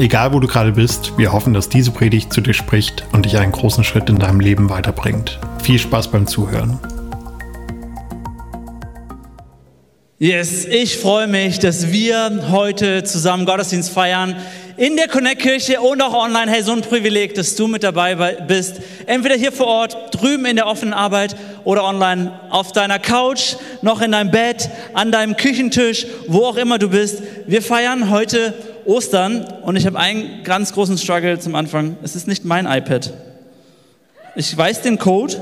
Egal wo du gerade bist, wir hoffen, dass diese Predigt zu dir spricht und dich einen großen Schritt in deinem Leben weiterbringt. Viel Spaß beim Zuhören. Yes, ich freue mich, dass wir heute zusammen Gottesdienst feiern in der Connect-Kirche und auch online. Hey, so ein Privileg, dass du mit dabei bist. Entweder hier vor Ort, drüben in der offenen Arbeit oder online auf deiner Couch, noch in deinem Bett, an deinem Küchentisch, wo auch immer du bist. Wir feiern heute Ostern und ich habe einen ganz großen Struggle zum Anfang. Es ist nicht mein iPad. Ich weiß den Code.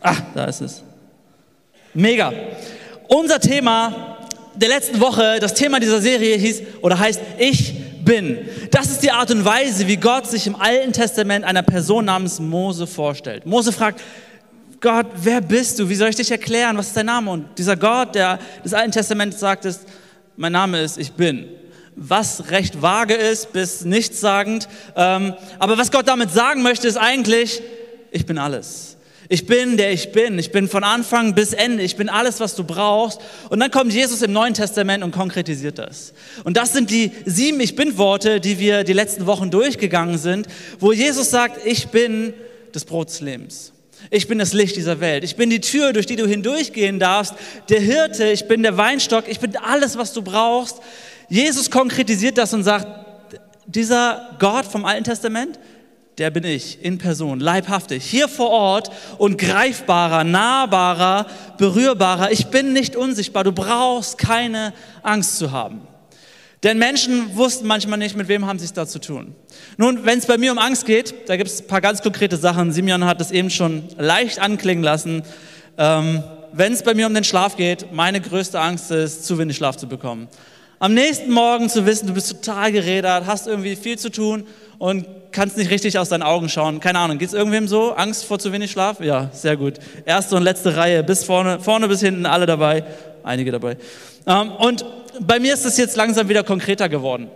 Ah, da ist es. Mega. Unser Thema der letzten Woche, das Thema dieser Serie hieß oder heißt Ich bin. Das ist die Art und Weise, wie Gott sich im Alten Testament einer Person namens Mose vorstellt. Mose fragt, Gott, wer bist du? Wie soll ich dich erklären? Was ist dein Name? Und dieser Gott, der des Alten Testaments sagt, ist, mein Name ist Ich bin was recht vage ist bis nichtssagend. Ähm, aber was Gott damit sagen möchte, ist eigentlich, ich bin alles. Ich bin der ich bin. Ich bin von Anfang bis Ende. Ich bin alles, was du brauchst. Und dann kommt Jesus im Neuen Testament und konkretisiert das. Und das sind die sieben Ich bin Worte, die wir die letzten Wochen durchgegangen sind, wo Jesus sagt, ich bin des Lebens. Ich bin das Licht dieser Welt. Ich bin die Tür, durch die du hindurchgehen darfst. Der Hirte, ich bin der Weinstock. Ich bin alles, was du brauchst. Jesus konkretisiert das und sagt, dieser Gott vom Alten Testament, der bin ich in Person, leibhaftig, hier vor Ort und greifbarer, nahbarer, berührbarer. Ich bin nicht unsichtbar, du brauchst keine Angst zu haben. Denn Menschen wussten manchmal nicht, mit wem haben sie es da zu tun. Nun, wenn es bei mir um Angst geht, da gibt es ein paar ganz konkrete Sachen. Simeon hat es eben schon leicht anklingen lassen. Ähm, wenn es bei mir um den Schlaf geht, meine größte Angst ist, zu wenig Schlaf zu bekommen. Am nächsten Morgen zu wissen, du bist total gerädert, hast irgendwie viel zu tun und kannst nicht richtig aus deinen Augen schauen. Keine Ahnung, geht es irgendwem so? Angst vor zu wenig Schlaf? Ja, sehr gut. Erste und letzte Reihe, bis vorne, vorne bis hinten, alle dabei. Einige dabei. Ähm, und bei mir ist es jetzt langsam wieder konkreter geworden.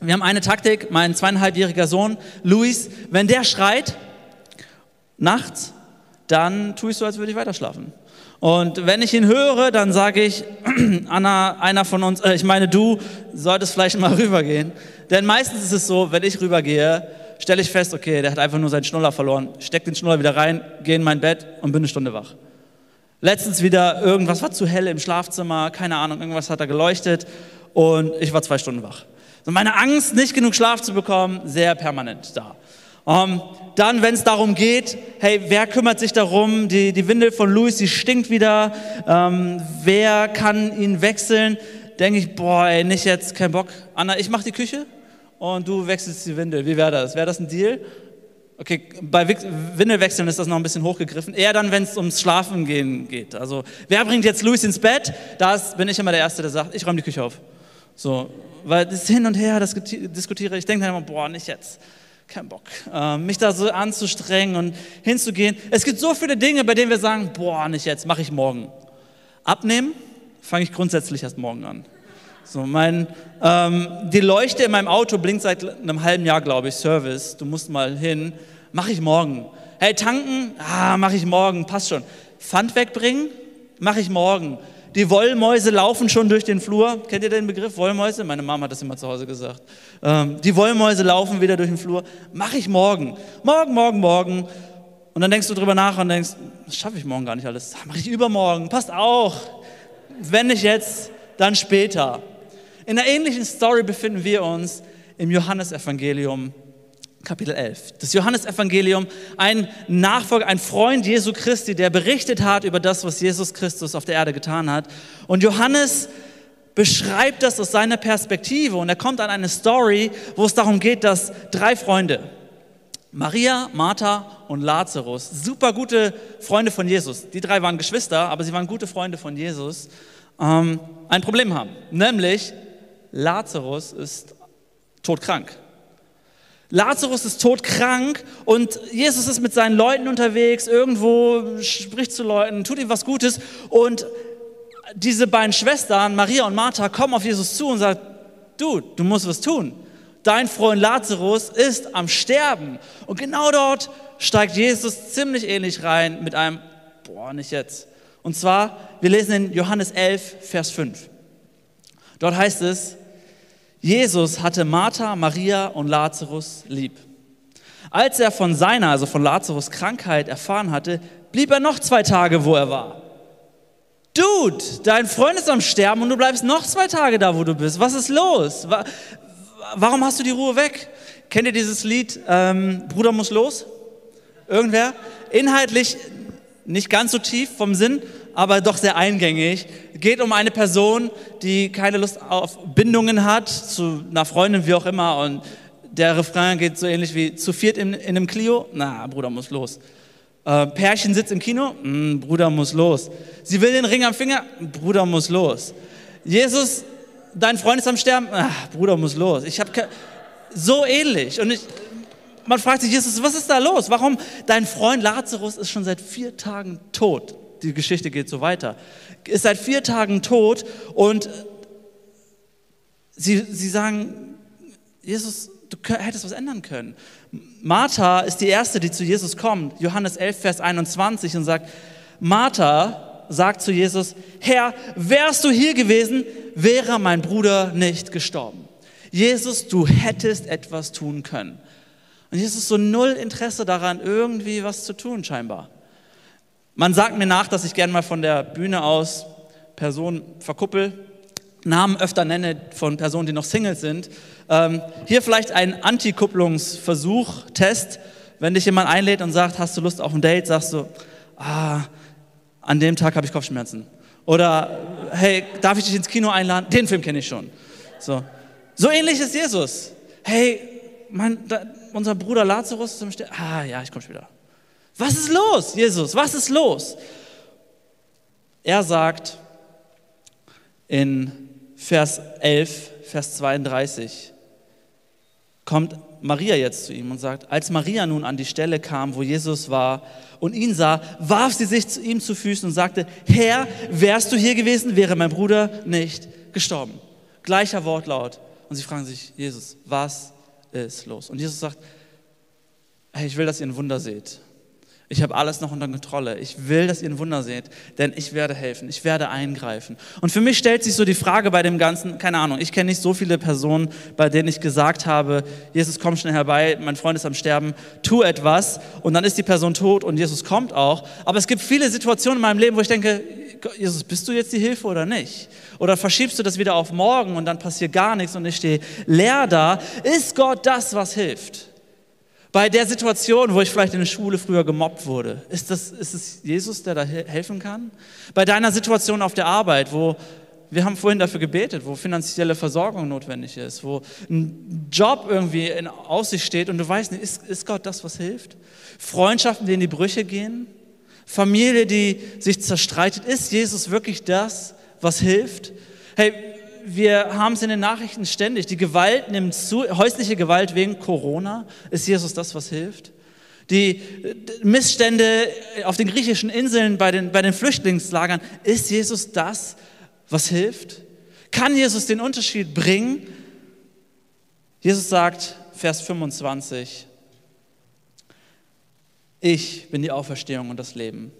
Wir haben eine Taktik, mein zweieinhalbjähriger Sohn, Luis, wenn der schreit, nachts, dann tue ich so, als würde ich weiter schlafen. Und wenn ich ihn höre, dann sage ich, Anna, einer von uns, äh, ich meine du, solltest vielleicht mal rübergehen. Denn meistens ist es so, wenn ich rübergehe, stelle ich fest, okay, der hat einfach nur seinen Schnuller verloren, steck den Schnuller wieder rein, gehe in mein Bett und bin eine Stunde wach. Letztens wieder irgendwas war zu hell im Schlafzimmer, keine Ahnung, irgendwas hat da geleuchtet und ich war zwei Stunden wach. So meine Angst, nicht genug Schlaf zu bekommen, sehr permanent da. Ähm, dann, wenn es darum geht, hey, wer kümmert sich darum? Die, die Windel von Louis, die stinkt wieder. Ähm, wer kann ihn wechseln? Denke ich, boah, ey, nicht jetzt, kein Bock. Anna, ich mache die Küche und du wechselst die Windel. Wie wäre das? Wäre das ein Deal? Okay, bei Windelwechseln ist das noch ein bisschen hochgegriffen. Eher dann, wenn es ums Schlafen gehen geht. Also, wer bringt jetzt Louis ins Bett? Da bin ich immer der Erste, der sagt, ich räume die Küche auf. So, weil das hin und her, das diskutiere ich, denke dann immer, boah, nicht jetzt kein Bock, äh, mich da so anzustrengen und hinzugehen. Es gibt so viele Dinge, bei denen wir sagen, boah, nicht jetzt, mache ich morgen. Abnehmen fange ich grundsätzlich erst morgen an. So, mein, ähm, die Leuchte in meinem Auto blinkt seit einem halben Jahr, glaube ich, Service. Du musst mal hin. Mache ich morgen. Hey, tanken? Ah, mache ich morgen. Passt schon. Pfand wegbringen? Mache ich morgen. Die Wollmäuse laufen schon durch den Flur. Kennt ihr den Begriff Wollmäuse? Meine Mama hat das immer zu Hause gesagt. Ähm, die Wollmäuse laufen wieder durch den Flur. Mache ich morgen. Morgen, morgen, morgen. Und dann denkst du drüber nach und denkst, das schaffe ich morgen gar nicht alles. Mache ich übermorgen. Passt auch. Wenn nicht jetzt, dann später. In einer ähnlichen Story befinden wir uns im Johannesevangelium Kapitel 11. Das Johannesevangelium, ein Nachfolger, ein Freund Jesu Christi, der berichtet hat über das, was Jesus Christus auf der Erde getan hat. Und Johannes beschreibt das aus seiner Perspektive und er kommt an eine Story, wo es darum geht, dass drei Freunde, Maria, Martha und Lazarus, super gute Freunde von Jesus, die drei waren Geschwister, aber sie waren gute Freunde von Jesus, ähm, ein Problem haben. Nämlich, Lazarus ist todkrank. Lazarus ist todkrank und Jesus ist mit seinen Leuten unterwegs, irgendwo spricht zu Leuten, tut ihm was Gutes und diese beiden Schwestern, Maria und Martha, kommen auf Jesus zu und sagen, du, du musst was tun. Dein Freund Lazarus ist am Sterben. Und genau dort steigt Jesus ziemlich ähnlich rein mit einem, boah, nicht jetzt. Und zwar, wir lesen in Johannes 11, Vers 5. Dort heißt es, Jesus hatte Martha, Maria und Lazarus lieb. Als er von seiner, also von Lazarus Krankheit erfahren hatte, blieb er noch zwei Tage, wo er war. Dude, dein Freund ist am Sterben und du bleibst noch zwei Tage da, wo du bist. Was ist los? Warum hast du die Ruhe weg? Kennt ihr dieses Lied ähm, Bruder muss los? Irgendwer? Inhaltlich nicht ganz so tief vom Sinn, aber doch sehr eingängig. Geht um eine Person, die keine Lust auf Bindungen hat, zu einer Freundin, wie auch immer. Und der Refrain geht so ähnlich wie zu viert in, in einem Clio. Na, Bruder muss los. Äh, Pärchen sitzt im Kino. Mm, Bruder muss los. Sie will den Ring am Finger. Bruder muss los. Jesus, dein Freund ist am Sterben. Ach, Bruder muss los. Ich habe so ähnlich. Und ich, man fragt sich, Jesus, was ist da los? Warum? Dein Freund Lazarus ist schon seit vier Tagen tot. Die Geschichte geht so weiter. Ist seit vier Tagen tot und sie, sie sagen, Jesus, du hättest was ändern können. Martha ist die erste, die zu Jesus kommt. Johannes 11, Vers 21 und sagt, Martha sagt zu Jesus, Herr, wärst du hier gewesen, wäre mein Bruder nicht gestorben. Jesus, du hättest etwas tun können. Und Jesus so null Interesse daran, irgendwie was zu tun, scheinbar. Man sagt mir nach, dass ich gerne mal von der Bühne aus Personen verkuppel, Namen öfter nenne von Personen, die noch Singles sind. Ähm, hier vielleicht ein Antikupplungsversuch, Test. Wenn dich jemand einlädt und sagt, hast du Lust auf ein Date, sagst du, ah, an dem Tag habe ich Kopfschmerzen. Oder, hey, darf ich dich ins Kino einladen? Den Film kenne ich schon. So. so ähnlich ist Jesus. Hey, mein, da, unser Bruder Lazarus im Sterben. Ah, ja, ich komme später. Was ist los, Jesus? Was ist los? Er sagt in Vers 11, Vers 32, kommt Maria jetzt zu ihm und sagt, als Maria nun an die Stelle kam, wo Jesus war und ihn sah, warf sie sich zu ihm zu Füßen und sagte, Herr, wärst du hier gewesen, wäre mein Bruder nicht gestorben. Gleicher Wortlaut. Und sie fragen sich, Jesus, was ist los? Und Jesus sagt, hey, ich will, dass ihr ein Wunder seht. Ich habe alles noch unter Kontrolle. Ich will, dass ihr ein Wunder seht, denn ich werde helfen, ich werde eingreifen. Und für mich stellt sich so die Frage bei dem Ganzen, keine Ahnung, ich kenne nicht so viele Personen, bei denen ich gesagt habe, Jesus, komm schnell herbei, mein Freund ist am Sterben, tu etwas und dann ist die Person tot und Jesus kommt auch. Aber es gibt viele Situationen in meinem Leben, wo ich denke, Jesus, bist du jetzt die Hilfe oder nicht? Oder verschiebst du das wieder auf morgen und dann passiert gar nichts und ich stehe leer da? Ist Gott das, was hilft? Bei der Situation, wo ich vielleicht in der Schule früher gemobbt wurde, ist, das, ist es Jesus, der da helfen kann? Bei deiner Situation auf der Arbeit, wo wir haben vorhin dafür gebetet, wo finanzielle Versorgung notwendig ist, wo ein Job irgendwie in Aussicht steht und du weißt nicht, ist, ist Gott das, was hilft? Freundschaften, die in die Brüche gehen? Familie, die sich zerstreitet, ist Jesus wirklich das, was hilft? Hey, wir haben es in den Nachrichten ständig. Die Gewalt nimmt zu, häusliche Gewalt wegen Corona. Ist Jesus das, was hilft? Die Missstände auf den griechischen Inseln bei den, bei den Flüchtlingslagern. Ist Jesus das, was hilft? Kann Jesus den Unterschied bringen? Jesus sagt, Vers 25, ich bin die Auferstehung und das Leben.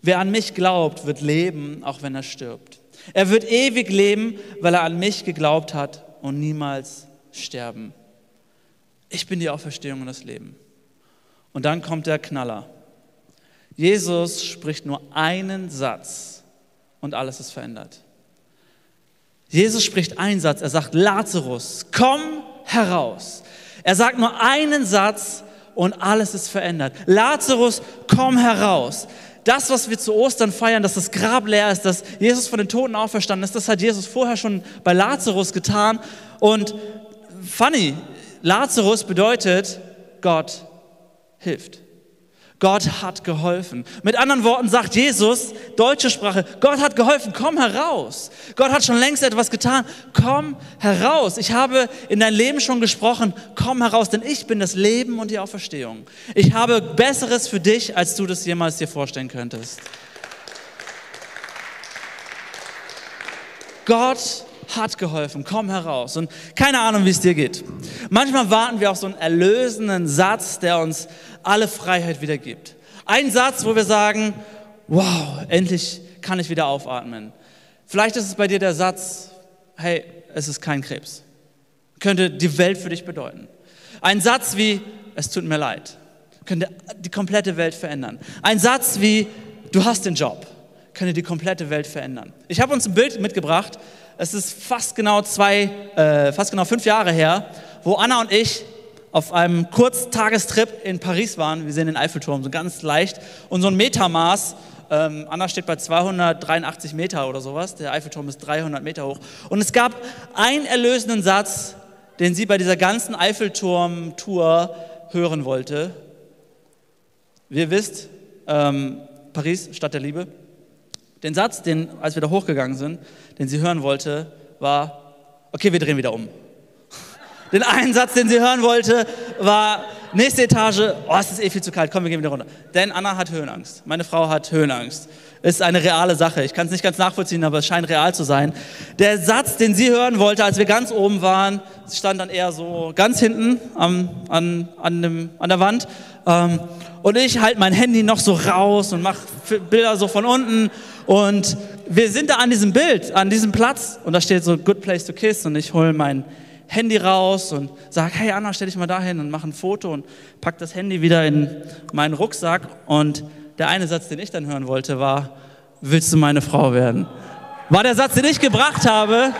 Wer an mich glaubt, wird leben, auch wenn er stirbt. Er wird ewig leben, weil er an mich geglaubt hat und niemals sterben. Ich bin die Auferstehung und das Leben. Und dann kommt der Knaller. Jesus spricht nur einen Satz und alles ist verändert. Jesus spricht einen Satz. Er sagt, Lazarus, komm heraus. Er sagt nur einen Satz und alles ist verändert. Lazarus, komm heraus das, was wir zu Ostern feiern, dass das Grab leer ist, dass Jesus von den Toten auferstanden ist, das hat Jesus vorher schon bei Lazarus getan. Und funny, Lazarus bedeutet, Gott hilft. Gott hat geholfen. Mit anderen Worten sagt Jesus, deutsche Sprache, Gott hat geholfen, komm heraus. Gott hat schon längst etwas getan, komm heraus. Ich habe in dein Leben schon gesprochen, komm heraus, denn ich bin das Leben und die Auferstehung. Ich habe Besseres für dich, als du das jemals dir vorstellen könntest. Gott hat geholfen, komm heraus. Und keine Ahnung, wie es dir geht. Manchmal warten wir auf so einen erlösenden Satz, der uns alle Freiheit wieder gibt. Ein Satz, wo wir sagen, wow, endlich kann ich wieder aufatmen. Vielleicht ist es bei dir der Satz, hey, es ist kein Krebs. Könnte die Welt für dich bedeuten. Ein Satz wie, es tut mir leid. Könnte die komplette Welt verändern. Ein Satz wie, du hast den Job. Könnte die komplette Welt verändern. Ich habe uns ein Bild mitgebracht es ist fast genau zwei, äh, fast genau fünf Jahre her, wo Anna und ich auf einem Kurztagestrip in Paris waren. Wir sehen den Eiffelturm so ganz leicht und so ein Metermaß. Ähm, Anna steht bei 283 Meter oder sowas. Der Eiffelturm ist 300 Meter hoch. Und es gab einen erlösenden Satz, den sie bei dieser ganzen Eiffelturm-Tour hören wollte. Ihr wisst, ähm, Paris, Stadt der Liebe. Den Satz, den, als wir da hochgegangen sind, den sie hören wollte, war, okay, wir drehen wieder um. Den einen Satz, den sie hören wollte, war, nächste Etage, oh, es ist eh viel zu kalt, komm, wir gehen wieder runter. Denn Anna hat Höhenangst. Meine Frau hat Höhenangst. Ist eine reale Sache. Ich kann es nicht ganz nachvollziehen, aber es scheint real zu sein. Der Satz, den sie hören wollte, als wir ganz oben waren, stand dann eher so ganz hinten am, an, an, dem, an der Wand. Ähm, und ich halte mein Handy noch so raus und mache Bilder so von unten und wir sind da an diesem Bild, an diesem Platz und da steht so Good Place to Kiss und ich hole mein Handy raus und sage, hey Anna, stell dich mal dahin und mach ein Foto und pack das Handy wieder in meinen Rucksack und der eine Satz, den ich dann hören wollte, war, willst du meine Frau werden? War der Satz, den ich gebracht habe.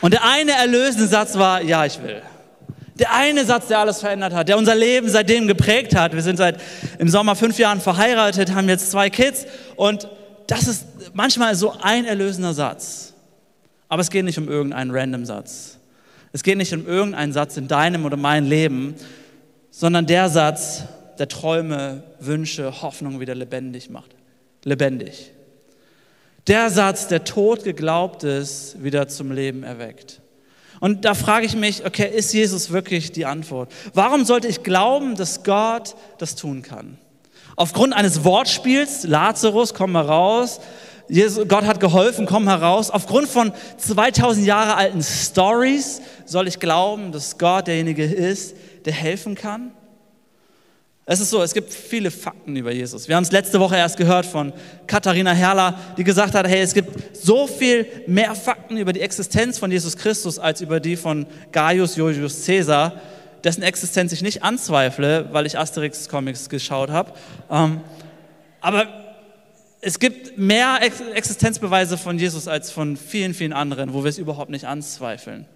Und der eine erlösende Satz war, ja, ich will. Der eine Satz, der alles verändert hat, der unser Leben seitdem geprägt hat. Wir sind seit im Sommer fünf Jahren verheiratet, haben jetzt zwei Kids und das ist manchmal so ein erlösender Satz. Aber es geht nicht um irgendeinen random Satz. Es geht nicht um irgendeinen Satz in deinem oder meinem Leben, sondern der Satz, der Träume, Wünsche, Hoffnung wieder lebendig macht. Lebendig. Der Satz, der tot geglaubt ist, wieder zum Leben erweckt. Und da frage ich mich, okay, ist Jesus wirklich die Antwort? Warum sollte ich glauben, dass Gott das tun kann? Aufgrund eines Wortspiels, Lazarus, komm mal raus, Jesus, Gott hat geholfen, komm heraus. Aufgrund von 2000 Jahre alten Stories soll ich glauben, dass Gott derjenige ist, der helfen kann? Es ist so, es gibt viele Fakten über Jesus. Wir haben es letzte Woche erst gehört von Katharina Herrler, die gesagt hat, hey, es gibt so viel mehr Fakten über die Existenz von Jesus Christus als über die von Gaius Julius Caesar, dessen Existenz ich nicht anzweifle, weil ich Asterix Comics geschaut habe. Ähm, aber es gibt mehr Existenzbeweise von Jesus als von vielen, vielen anderen, wo wir es überhaupt nicht anzweifeln.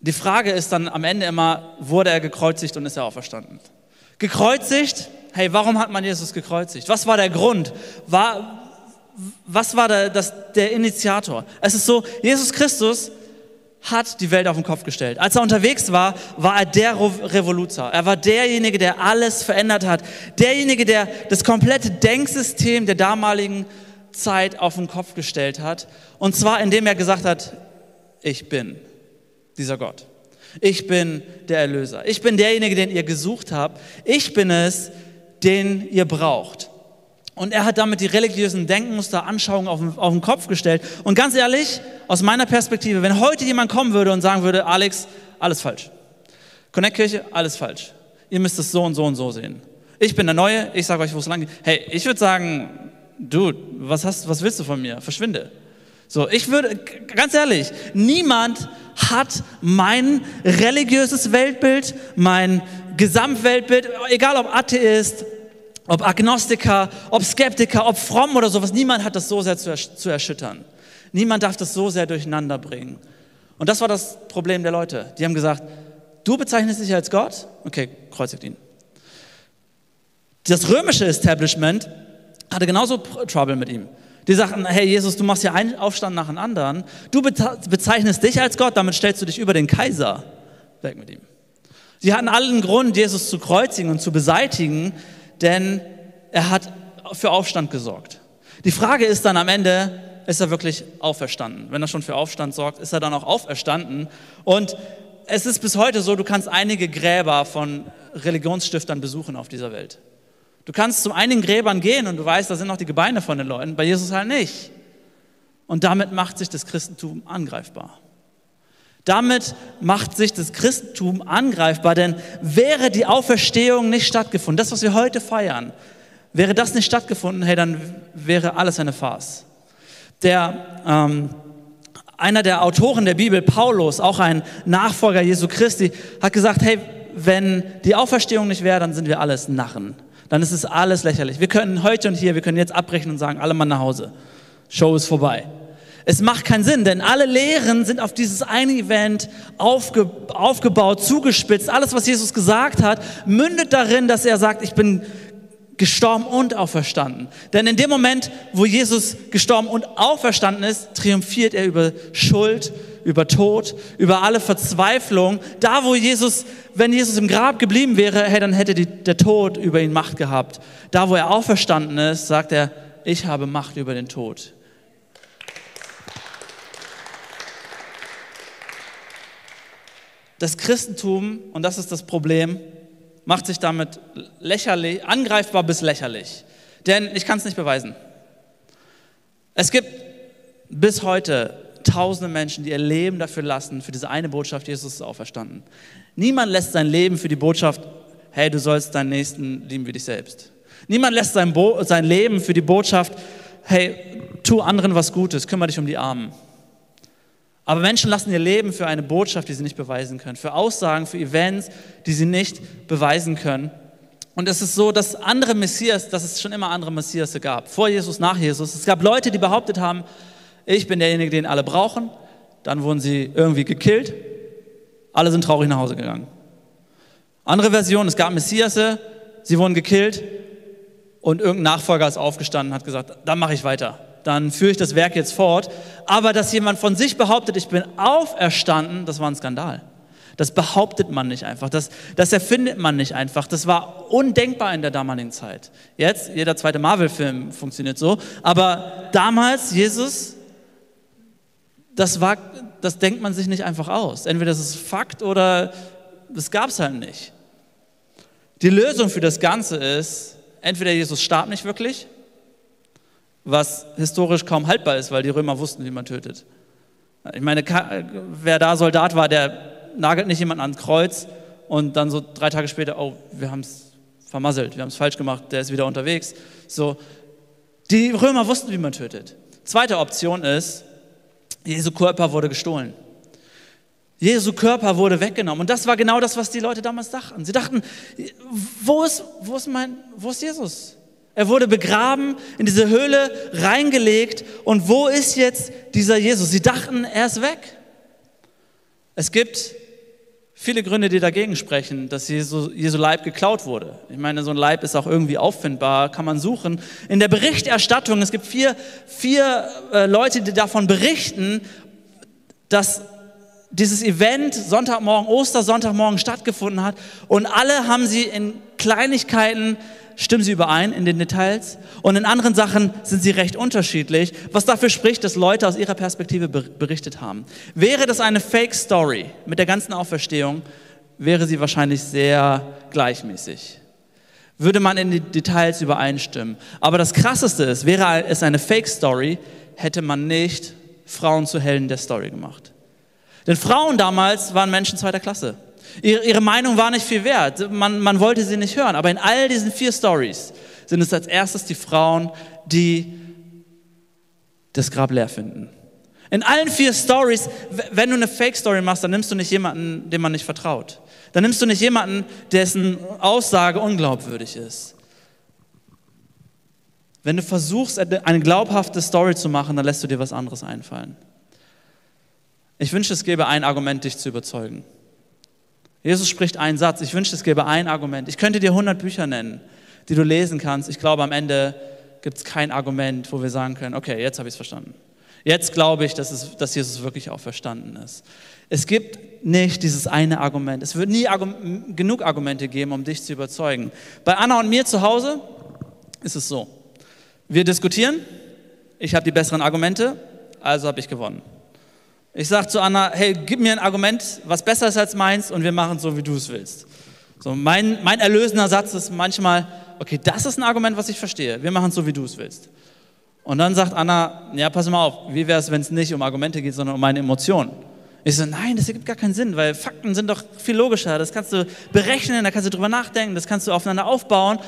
Die Frage ist dann am Ende immer, wurde er gekreuzigt und ist er auferstanden? Gekreuzigt, hey, warum hat man Jesus gekreuzigt? Was war der Grund? War, was war der, das, der Initiator? Es ist so, Jesus Christus hat die Welt auf den Kopf gestellt. Als er unterwegs war, war er der Revoluzer. Er war derjenige, der alles verändert hat. Derjenige, der das komplette Denksystem der damaligen Zeit auf den Kopf gestellt hat. Und zwar indem er gesagt hat, ich bin dieser Gott. Ich bin der Erlöser. Ich bin derjenige, den ihr gesucht habt. Ich bin es, den ihr braucht. Und er hat damit die religiösen Denkmuster, Anschauungen auf den, auf den Kopf gestellt. Und ganz ehrlich, aus meiner Perspektive, wenn heute jemand kommen würde und sagen würde, Alex, alles falsch. Connect-Kirche, alles falsch. Ihr müsst es so und so und so sehen. Ich bin der Neue, ich sage euch, wo es lang geht. Hey, ich würde sagen, Dude, was, hast, was willst du von mir? Verschwinde. So, ich würde, ganz ehrlich, niemand hat mein religiöses Weltbild, mein Gesamtweltbild, egal ob Atheist, ob Agnostiker, ob Skeptiker, ob fromm oder sowas, niemand hat das so sehr zu, ersch zu erschüttern. Niemand darf das so sehr durcheinander bringen. Und das war das Problem der Leute. Die haben gesagt, du bezeichnest dich als Gott? Okay, kreuzigt ihn. Das römische Establishment hatte genauso Trouble mit ihm. Die sagten, hey Jesus, du machst ja einen Aufstand nach dem anderen. Du bezeichnest dich als Gott, damit stellst du dich über den Kaiser. Weg mit ihm. Sie hatten allen Grund, Jesus zu kreuzigen und zu beseitigen, denn er hat für Aufstand gesorgt. Die Frage ist dann am Ende, ist er wirklich auferstanden? Wenn er schon für Aufstand sorgt, ist er dann auch auferstanden? Und es ist bis heute so, du kannst einige Gräber von Religionsstiftern besuchen auf dieser Welt. Du kannst zu einigen Gräbern gehen und du weißt, da sind noch die Gebeine von den Leuten, bei Jesus halt nicht. Und damit macht sich das Christentum angreifbar. Damit macht sich das Christentum angreifbar, denn wäre die Auferstehung nicht stattgefunden, das, was wir heute feiern, wäre das nicht stattgefunden, hey, dann wäre alles eine Farce. Der, ähm, einer der Autoren der Bibel, Paulus, auch ein Nachfolger Jesu Christi, hat gesagt, hey, wenn die Auferstehung nicht wäre, dann sind wir alles Narren. Dann ist es alles lächerlich. Wir können heute und hier, wir können jetzt abbrechen und sagen, alle Mann nach Hause. Show ist vorbei. Es macht keinen Sinn, denn alle Lehren sind auf dieses eine Event aufge, aufgebaut, zugespitzt. Alles, was Jesus gesagt hat, mündet darin, dass er sagt, ich bin gestorben und auferstanden. Denn in dem Moment, wo Jesus gestorben und auferstanden ist, triumphiert er über Schuld, über Tod, über alle Verzweiflung. Da, wo Jesus, wenn Jesus im Grab geblieben wäre, hey, dann hätte die, der Tod über ihn Macht gehabt. Da, wo er auferstanden ist, sagt er, ich habe Macht über den Tod. Das Christentum, und das ist das Problem, macht sich damit lächerlich, angreifbar bis lächerlich. Denn ich kann es nicht beweisen. Es gibt bis heute tausende Menschen, die ihr Leben dafür lassen, für diese eine Botschaft, Jesus ist auferstanden. Niemand lässt sein Leben für die Botschaft, hey, du sollst deinen Nächsten lieben wie dich selbst. Niemand lässt sein, Bo sein Leben für die Botschaft, hey, tu anderen was Gutes, kümmere dich um die Armen. Aber Menschen lassen ihr Leben für eine Botschaft, die sie nicht beweisen können, für Aussagen, für Events, die sie nicht beweisen können. Und es ist so, dass andere Messias, dass es schon immer andere Messias gab, vor Jesus, nach Jesus. Es gab Leute, die behauptet haben, ich bin derjenige, den alle brauchen. Dann wurden sie irgendwie gekillt. Alle sind traurig nach Hause gegangen. Andere Version, es gab Messiasse, sie wurden gekillt und irgendein Nachfolger ist aufgestanden und hat gesagt, dann mache ich weiter dann führe ich das Werk jetzt fort. Aber dass jemand von sich behauptet, ich bin auferstanden, das war ein Skandal. Das behauptet man nicht einfach, das, das erfindet man nicht einfach. Das war undenkbar in der damaligen Zeit. Jetzt, jeder zweite Marvel-Film funktioniert so. Aber damals, Jesus, das, war, das denkt man sich nicht einfach aus. Entweder das ist Fakt oder das gab es halt nicht. Die Lösung für das Ganze ist, entweder Jesus starb nicht wirklich was historisch kaum haltbar ist, weil die Römer wussten, wie man tötet. Ich meine, wer da Soldat war, der nagelt nicht jemanden ans Kreuz und dann so drei Tage später, oh, wir haben es vermasselt, wir haben es falsch gemacht, der ist wieder unterwegs. So, die Römer wussten, wie man tötet. Zweite Option ist, Jesu Körper wurde gestohlen. Jesu Körper wurde weggenommen. Und das war genau das, was die Leute damals dachten. Sie dachten, wo ist, wo ist, mein, wo ist Jesus? Er wurde begraben, in diese Höhle reingelegt. Und wo ist jetzt dieser Jesus? Sie dachten, er ist weg. Es gibt viele Gründe, die dagegen sprechen, dass Jesu, Jesu Leib geklaut wurde. Ich meine, so ein Leib ist auch irgendwie auffindbar, kann man suchen. In der Berichterstattung, es gibt vier, vier äh, Leute, die davon berichten, dass dieses Event Sonntagmorgen, Ostersonntagmorgen stattgefunden hat und alle haben sie in Kleinigkeiten stimmen sie überein in den Details und in anderen Sachen sind sie recht unterschiedlich, was dafür spricht, dass Leute aus ihrer Perspektive berichtet haben. Wäre das eine Fake Story mit der ganzen Auferstehung, wäre sie wahrscheinlich sehr gleichmäßig. Würde man in die Details übereinstimmen. Aber das Krasseste ist, wäre es eine Fake Story, hätte man nicht Frauen zu Helden der Story gemacht. Denn Frauen damals waren Menschen zweiter Klasse. Ihre, Meinung war nicht viel wert. Man, man wollte sie nicht hören. Aber in all diesen vier Stories sind es als erstes die Frauen, die das Grab leer finden. In allen vier Stories, wenn du eine Fake-Story machst, dann nimmst du nicht jemanden, dem man nicht vertraut. Dann nimmst du nicht jemanden, dessen Aussage unglaubwürdig ist. Wenn du versuchst, eine glaubhafte Story zu machen, dann lässt du dir was anderes einfallen. Ich wünsche, es gäbe ein Argument, dich zu überzeugen. Jesus spricht einen Satz. Ich wünschte, es gäbe ein Argument. Ich könnte dir 100 Bücher nennen, die du lesen kannst. Ich glaube, am Ende gibt es kein Argument, wo wir sagen können, okay, jetzt habe ich es verstanden. Jetzt glaube ich, dass, es, dass Jesus wirklich auch verstanden ist. Es gibt nicht dieses eine Argument. Es wird nie Argum genug Argumente geben, um dich zu überzeugen. Bei Anna und mir zu Hause ist es so. Wir diskutieren, ich habe die besseren Argumente, also habe ich gewonnen. Ich sage zu Anna, hey, gib mir ein Argument, was besser ist als meins und wir machen es so, wie du es willst. So, mein, mein erlösender Satz ist manchmal, okay, das ist ein Argument, was ich verstehe. Wir machen es so, wie du es willst. Und dann sagt Anna, ja, pass mal auf, wie wäre es, wenn es nicht um Argumente geht, sondern um meine Emotionen? Ich so, nein, das ergibt gar keinen Sinn, weil Fakten sind doch viel logischer. Das kannst du berechnen, da kannst du drüber nachdenken, das kannst du aufeinander aufbauen.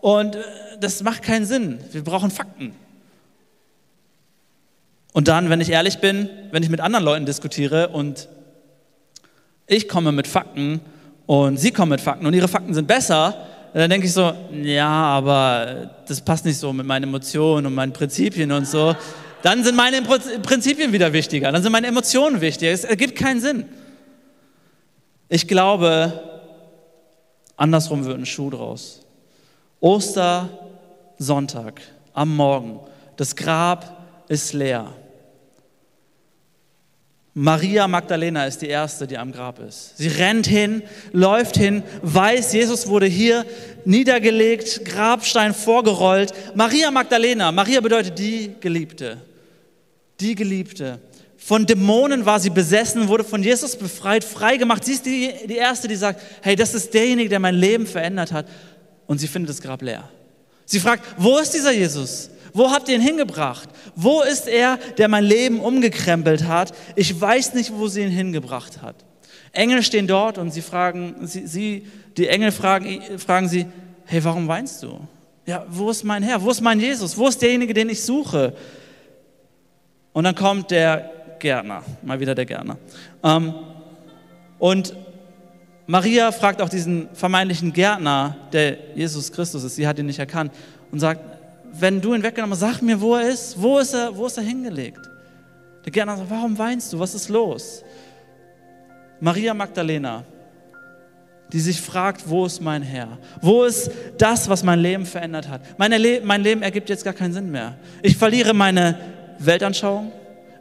Und äh, das macht keinen Sinn. Wir brauchen Fakten. Und dann, wenn ich ehrlich bin, wenn ich mit anderen Leuten diskutiere und ich komme mit Fakten und sie kommen mit Fakten und ihre Fakten sind besser, dann denke ich so, ja, aber das passt nicht so mit meinen Emotionen und meinen Prinzipien und so. Dann sind meine Prinzipien wieder wichtiger, dann sind meine Emotionen wichtiger. Es ergibt keinen Sinn. Ich glaube, andersrum wird ein Schuh draus. Ostersonntag am Morgen, das Grab ist leer. Maria Magdalena ist die erste, die am Grab ist. Sie rennt hin, läuft hin, weiß, Jesus wurde hier niedergelegt, Grabstein vorgerollt. Maria Magdalena, Maria bedeutet die Geliebte die Geliebte. Von Dämonen war sie besessen, wurde von Jesus befreit, freigemacht. Sie ist die, die Erste, die sagt, hey, das ist derjenige, der mein Leben verändert hat. Und sie findet das Grab leer. Sie fragt, wo ist dieser Jesus? Wo habt ihr ihn hingebracht? Wo ist er, der mein Leben umgekrempelt hat? Ich weiß nicht, wo sie ihn hingebracht hat. Engel stehen dort und sie fragen, sie, sie die Engel fragen, fragen sie, hey, warum weinst du? Ja, wo ist mein Herr? Wo ist mein Jesus? Wo ist derjenige, den ich suche? Und dann kommt der Gärtner, mal wieder der Gärtner. Ähm, und Maria fragt auch diesen vermeintlichen Gärtner, der Jesus Christus ist, sie hat ihn nicht erkannt, und sagt, wenn du ihn weggenommen hast, sag mir, wo er ist. Wo ist er, wo ist er hingelegt? Der Gärtner sagt, warum weinst du? Was ist los? Maria Magdalena, die sich fragt, wo ist mein Herr? Wo ist das, was mein Leben verändert hat? Le mein Leben ergibt jetzt gar keinen Sinn mehr. Ich verliere meine Weltanschauung,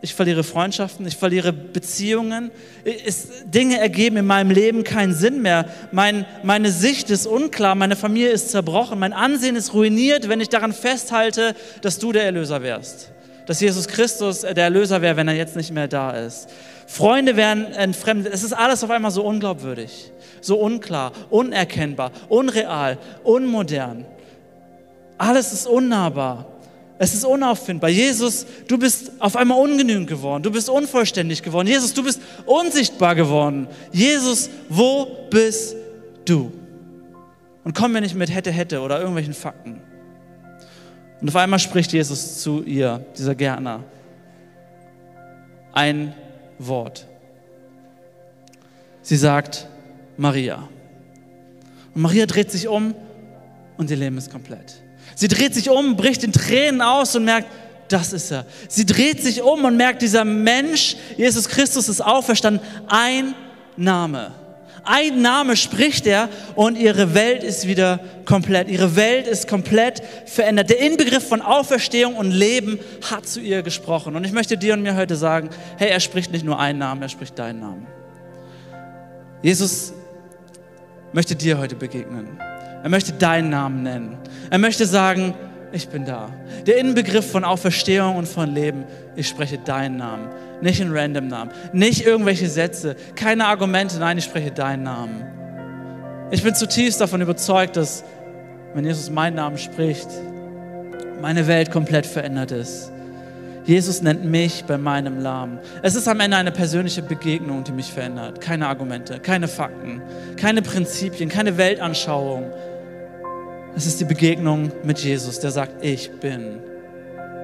ich verliere Freundschaften, ich verliere Beziehungen. Es, Dinge ergeben in meinem Leben keinen Sinn mehr. Mein, meine Sicht ist unklar, meine Familie ist zerbrochen, mein Ansehen ist ruiniert, wenn ich daran festhalte, dass du der Erlöser wärst. Dass Jesus Christus der Erlöser wäre, wenn er jetzt nicht mehr da ist. Freunde werden entfremdet. Es ist alles auf einmal so unglaubwürdig, so unklar, unerkennbar, unreal, unmodern. Alles ist unnahbar. Es ist unauffindbar. Jesus, du bist auf einmal ungenügend geworden. Du bist unvollständig geworden. Jesus, du bist unsichtbar geworden. Jesus, wo bist du? Und komm mir nicht mit hätte, hätte oder irgendwelchen Fakten. Und auf einmal spricht Jesus zu ihr, dieser Gärtner, ein Wort. Sie sagt, Maria. Und Maria dreht sich um und ihr Leben ist komplett. Sie dreht sich um, bricht in Tränen aus und merkt, das ist er. Sie dreht sich um und merkt, dieser Mensch, Jesus Christus, ist auferstanden. Ein Name. Ein Name spricht er und ihre Welt ist wieder komplett. Ihre Welt ist komplett verändert. Der Inbegriff von Auferstehung und Leben hat zu ihr gesprochen. Und ich möchte dir und mir heute sagen, hey, er spricht nicht nur einen Namen, er spricht deinen Namen. Jesus möchte dir heute begegnen. Er möchte deinen Namen nennen. Er möchte sagen, ich bin da. Der Inbegriff von Auferstehung und von Leben, ich spreche deinen Namen, nicht einen random Namen, nicht irgendwelche Sätze, keine Argumente, nein, ich spreche deinen Namen. Ich bin zutiefst davon überzeugt, dass wenn Jesus meinen Namen spricht, meine Welt komplett verändert ist. Jesus nennt mich bei meinem Namen. Es ist am Ende eine persönliche Begegnung, die mich verändert. Keine Argumente, keine Fakten, keine Prinzipien, keine Weltanschauung, es ist die Begegnung mit Jesus, der sagt, ich bin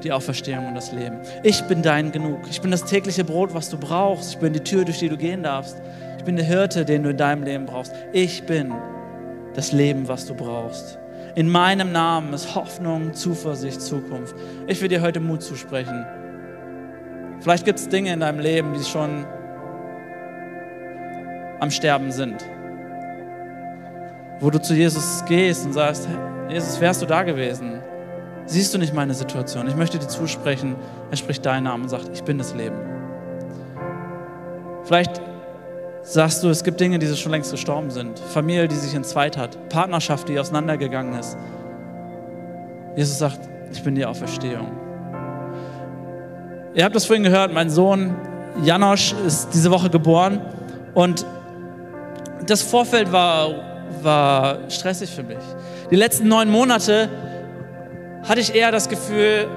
die Auferstehung und das Leben. Ich bin dein Genug. Ich bin das tägliche Brot, was du brauchst. Ich bin die Tür, durch die du gehen darfst. Ich bin der Hirte, den du in deinem Leben brauchst. Ich bin das Leben, was du brauchst. In meinem Namen ist Hoffnung, Zuversicht, Zukunft. Ich will dir heute Mut zusprechen. Vielleicht gibt es Dinge in deinem Leben, die schon am Sterben sind wo du zu Jesus gehst und sagst, Jesus, wärst du da gewesen? siehst du nicht meine Situation. Ich möchte dir zusprechen, er spricht deinen Namen und sagt, ich bin das Leben. Vielleicht sagst du, es gibt Dinge, die schon längst gestorben sind. Familie, die sich entzweit hat. Partnerschaft, die auseinandergegangen ist. Jesus sagt, ich bin die Auferstehung. Ihr habt das vorhin gehört, mein Sohn Janosch ist diese Woche geboren und das Vorfeld war, war stressig für mich. Die letzten neun Monate hatte ich eher das Gefühl,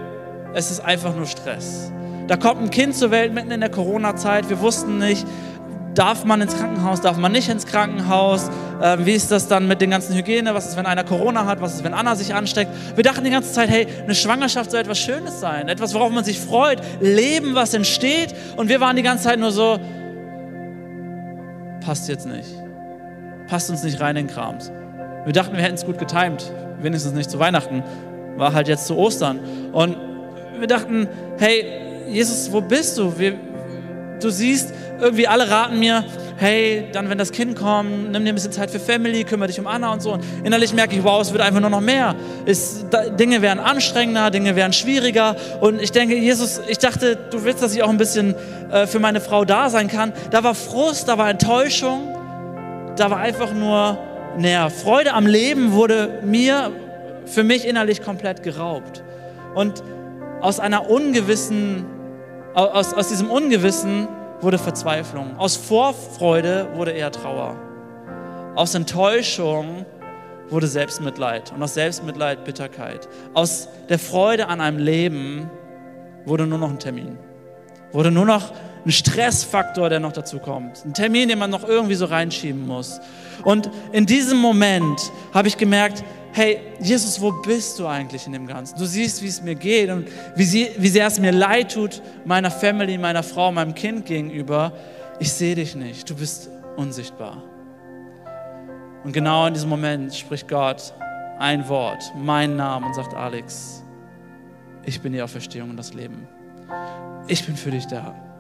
es ist einfach nur Stress. Da kommt ein Kind zur Welt mitten in der Corona-Zeit. Wir wussten nicht, darf man ins Krankenhaus, darf man nicht ins Krankenhaus? Äh, wie ist das dann mit den ganzen Hygiene? Was ist, wenn einer Corona hat? Was ist, wenn Anna sich ansteckt? Wir dachten die ganze Zeit, hey, eine Schwangerschaft soll etwas Schönes sein, etwas, worauf man sich freut, Leben, was entsteht. Und wir waren die ganze Zeit nur so, passt jetzt nicht. Passt uns nicht rein in Krams. Wir dachten, wir hätten es gut getimt, wenigstens nicht zu Weihnachten. War halt jetzt zu Ostern. Und wir dachten, hey, Jesus, wo bist du? Wir, du siehst, irgendwie alle raten mir, hey, dann wenn das Kind kommt, nimm dir ein bisschen Zeit für Family, kümmere dich um Anna und so. Und innerlich merke ich, wow, es wird einfach nur noch mehr. Es, da, Dinge werden anstrengender, Dinge werden schwieriger. Und ich denke, Jesus, ich dachte, du willst, dass ich auch ein bisschen äh, für meine Frau da sein kann. Da war Frust, da war Enttäuschung, da war einfach nur, naja, Freude am Leben wurde mir, für mich innerlich komplett geraubt. Und aus einer ungewissen, aus, aus diesem Ungewissen wurde Verzweiflung. Aus Vorfreude wurde eher Trauer. Aus Enttäuschung wurde Selbstmitleid und aus Selbstmitleid Bitterkeit. Aus der Freude an einem Leben wurde nur noch ein Termin. Wurde nur noch ein Stressfaktor, der noch dazu kommt. Ein Termin, den man noch irgendwie so reinschieben muss. Und in diesem Moment habe ich gemerkt, hey, Jesus, wo bist du eigentlich in dem Ganzen? Du siehst, wie es mir geht und wie, sie, wie sehr es mir leid tut, meiner Family, meiner Frau, meinem Kind gegenüber. Ich sehe dich nicht, du bist unsichtbar. Und genau in diesem Moment spricht Gott ein Wort, meinen Namen und sagt, Alex, ich bin die Auferstehung und das Leben. Ich bin für dich da.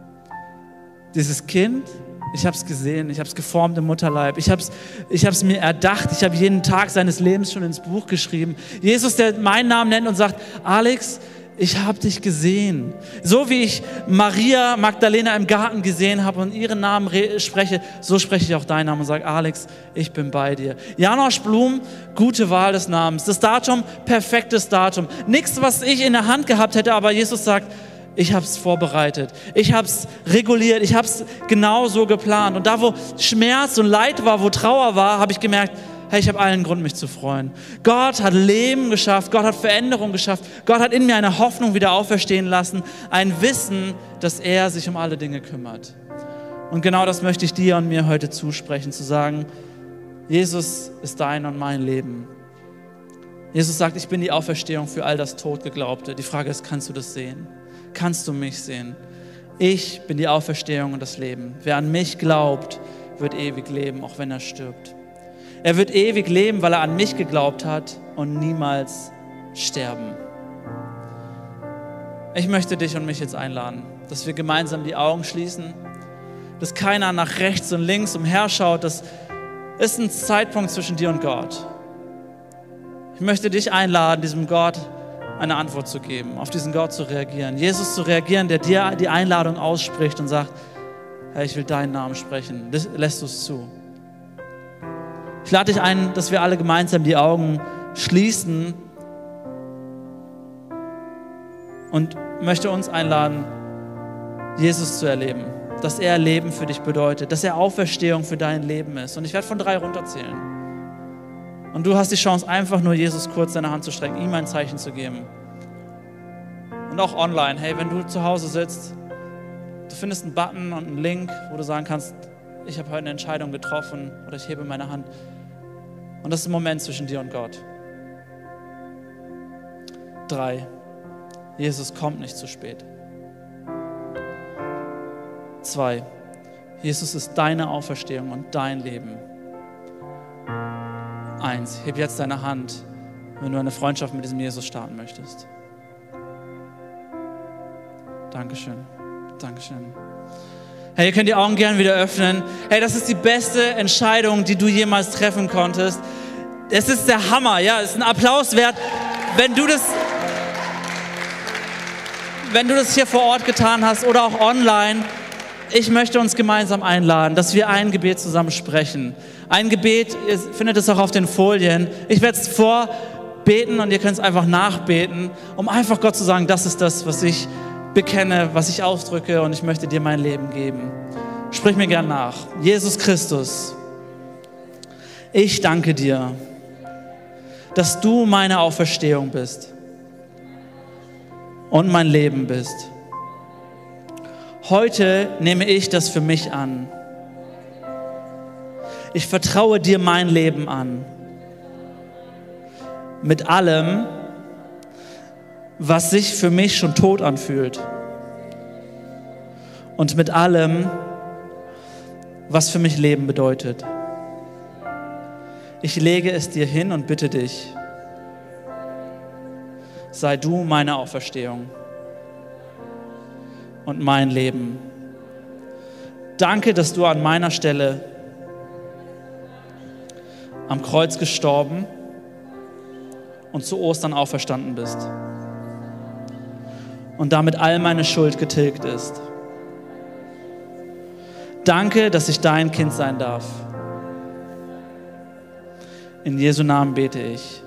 Dieses Kind ich habe es gesehen, ich habe es geformt im Mutterleib, ich habe es ich mir erdacht, ich habe jeden Tag seines Lebens schon ins Buch geschrieben. Jesus, der meinen Namen nennt und sagt, Alex, ich habe dich gesehen. So wie ich Maria Magdalena im Garten gesehen habe und ihren Namen spreche, so spreche ich auch deinen Namen und sage, Alex, ich bin bei dir. Janosch Blum, gute Wahl des Namens. Das Datum, perfektes Datum. Nichts, was ich in der Hand gehabt hätte, aber Jesus sagt, ich habe es vorbereitet. Ich habe es reguliert. Ich habe es genau so geplant. Und da, wo Schmerz und Leid war, wo Trauer war, habe ich gemerkt, hey, ich habe allen Grund, mich zu freuen. Gott hat Leben geschafft. Gott hat Veränderung geschafft. Gott hat in mir eine Hoffnung wieder auferstehen lassen. Ein Wissen, dass er sich um alle Dinge kümmert. Und genau das möchte ich dir und mir heute zusprechen, zu sagen, Jesus ist dein und mein Leben. Jesus sagt, ich bin die Auferstehung für all das Todgeglaubte. Die Frage ist, kannst du das sehen? Kannst du mich sehen. Ich bin die Auferstehung und das Leben. Wer an mich glaubt, wird ewig leben, auch wenn er stirbt. Er wird ewig leben, weil er an mich geglaubt hat und niemals sterben. Ich möchte dich und mich jetzt einladen, dass wir gemeinsam die Augen schließen, dass keiner nach rechts und links umherschaut. Das ist ein Zeitpunkt zwischen dir und Gott. Ich möchte dich einladen, diesem Gott eine Antwort zu geben, auf diesen Gott zu reagieren. Jesus zu reagieren, der dir die Einladung ausspricht und sagt, hey, ich will deinen Namen sprechen. Lässt du es zu? Ich lade dich ein, dass wir alle gemeinsam die Augen schließen und möchte uns einladen, Jesus zu erleben. Dass er Leben für dich bedeutet, dass er Auferstehung für dein Leben ist. Und ich werde von drei runterzählen. Und du hast die Chance, einfach nur Jesus kurz deine Hand zu strecken, ihm ein Zeichen zu geben. Und auch online, hey, wenn du zu Hause sitzt, du findest einen Button und einen Link, wo du sagen kannst, ich habe heute eine Entscheidung getroffen oder ich hebe meine Hand. Und das ist ein Moment zwischen dir und Gott. Drei, Jesus kommt nicht zu spät. Zwei, Jesus ist deine Auferstehung und dein Leben eins, heb jetzt deine Hand, wenn du eine Freundschaft mit diesem Jesus starten möchtest. Dankeschön. Dankeschön. Hey, ihr könnt die Augen gerne wieder öffnen. Hey, das ist die beste Entscheidung, die du jemals treffen konntest. Es ist der Hammer, ja, es ist ein Applaus wert, wenn du das wenn du das hier vor Ort getan hast oder auch online, ich möchte uns gemeinsam einladen, dass wir ein Gebet zusammen sprechen. Ein Gebet, ihr findet es auch auf den Folien. Ich werde es vorbeten und ihr könnt es einfach nachbeten, um einfach Gott zu sagen, das ist das, was ich bekenne, was ich ausdrücke und ich möchte dir mein Leben geben. Sprich mir gern nach. Jesus Christus, ich danke dir, dass du meine Auferstehung bist und mein Leben bist. Heute nehme ich das für mich an. Ich vertraue dir mein Leben an. Mit allem, was sich für mich schon tot anfühlt. Und mit allem, was für mich Leben bedeutet. Ich lege es dir hin und bitte dich, sei du meine Auferstehung und mein Leben. Danke, dass du an meiner Stelle am Kreuz gestorben und zu Ostern auferstanden bist und damit all meine Schuld getilgt ist. Danke, dass ich dein Kind sein darf. In Jesu Namen bete ich.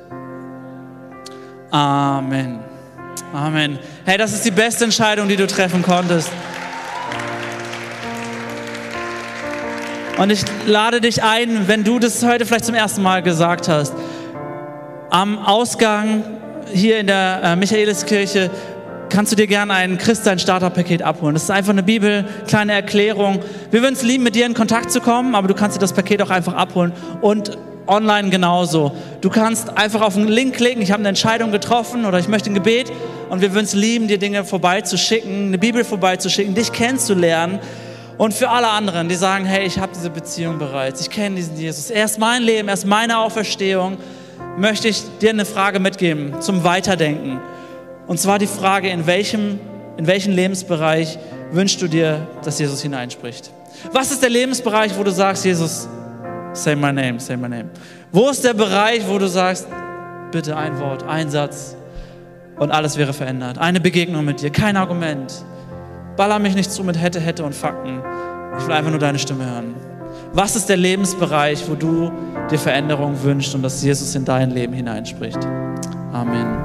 Amen. Amen. Hey, das ist die beste Entscheidung, die du treffen konntest. Und ich lade dich ein, wenn du das heute vielleicht zum ersten Mal gesagt hast, am Ausgang hier in der äh, Michaeliskirche kannst du dir gerne ein Christsein Starterpaket abholen. Das ist einfach eine Bibel, kleine Erklärung. Wir würden es lieben, mit dir in Kontakt zu kommen, aber du kannst dir das Paket auch einfach abholen und online genauso. Du kannst einfach auf einen Link klicken, ich habe eine Entscheidung getroffen oder ich möchte ein Gebet und wir würden es lieben, dir Dinge vorbeizuschicken, eine Bibel vorbeizuschicken, dich kennenzulernen. Und für alle anderen, die sagen, hey, ich habe diese Beziehung bereits, ich kenne diesen Jesus, er ist mein Leben, er ist meine Auferstehung, möchte ich dir eine Frage mitgeben zum Weiterdenken. Und zwar die Frage, in welchem, in welchem Lebensbereich wünschst du dir, dass Jesus hineinspricht? Was ist der Lebensbereich, wo du sagst, Jesus, Say my name, say my name. Wo ist der Bereich, wo du sagst, bitte ein Wort, ein Satz und alles wäre verändert? Eine Begegnung mit dir, kein Argument. Baller mich nicht zu mit hätte, hätte und Fakten. Ich will einfach nur deine Stimme hören. Was ist der Lebensbereich, wo du dir Veränderung wünschst und dass Jesus in dein Leben hineinspricht? Amen.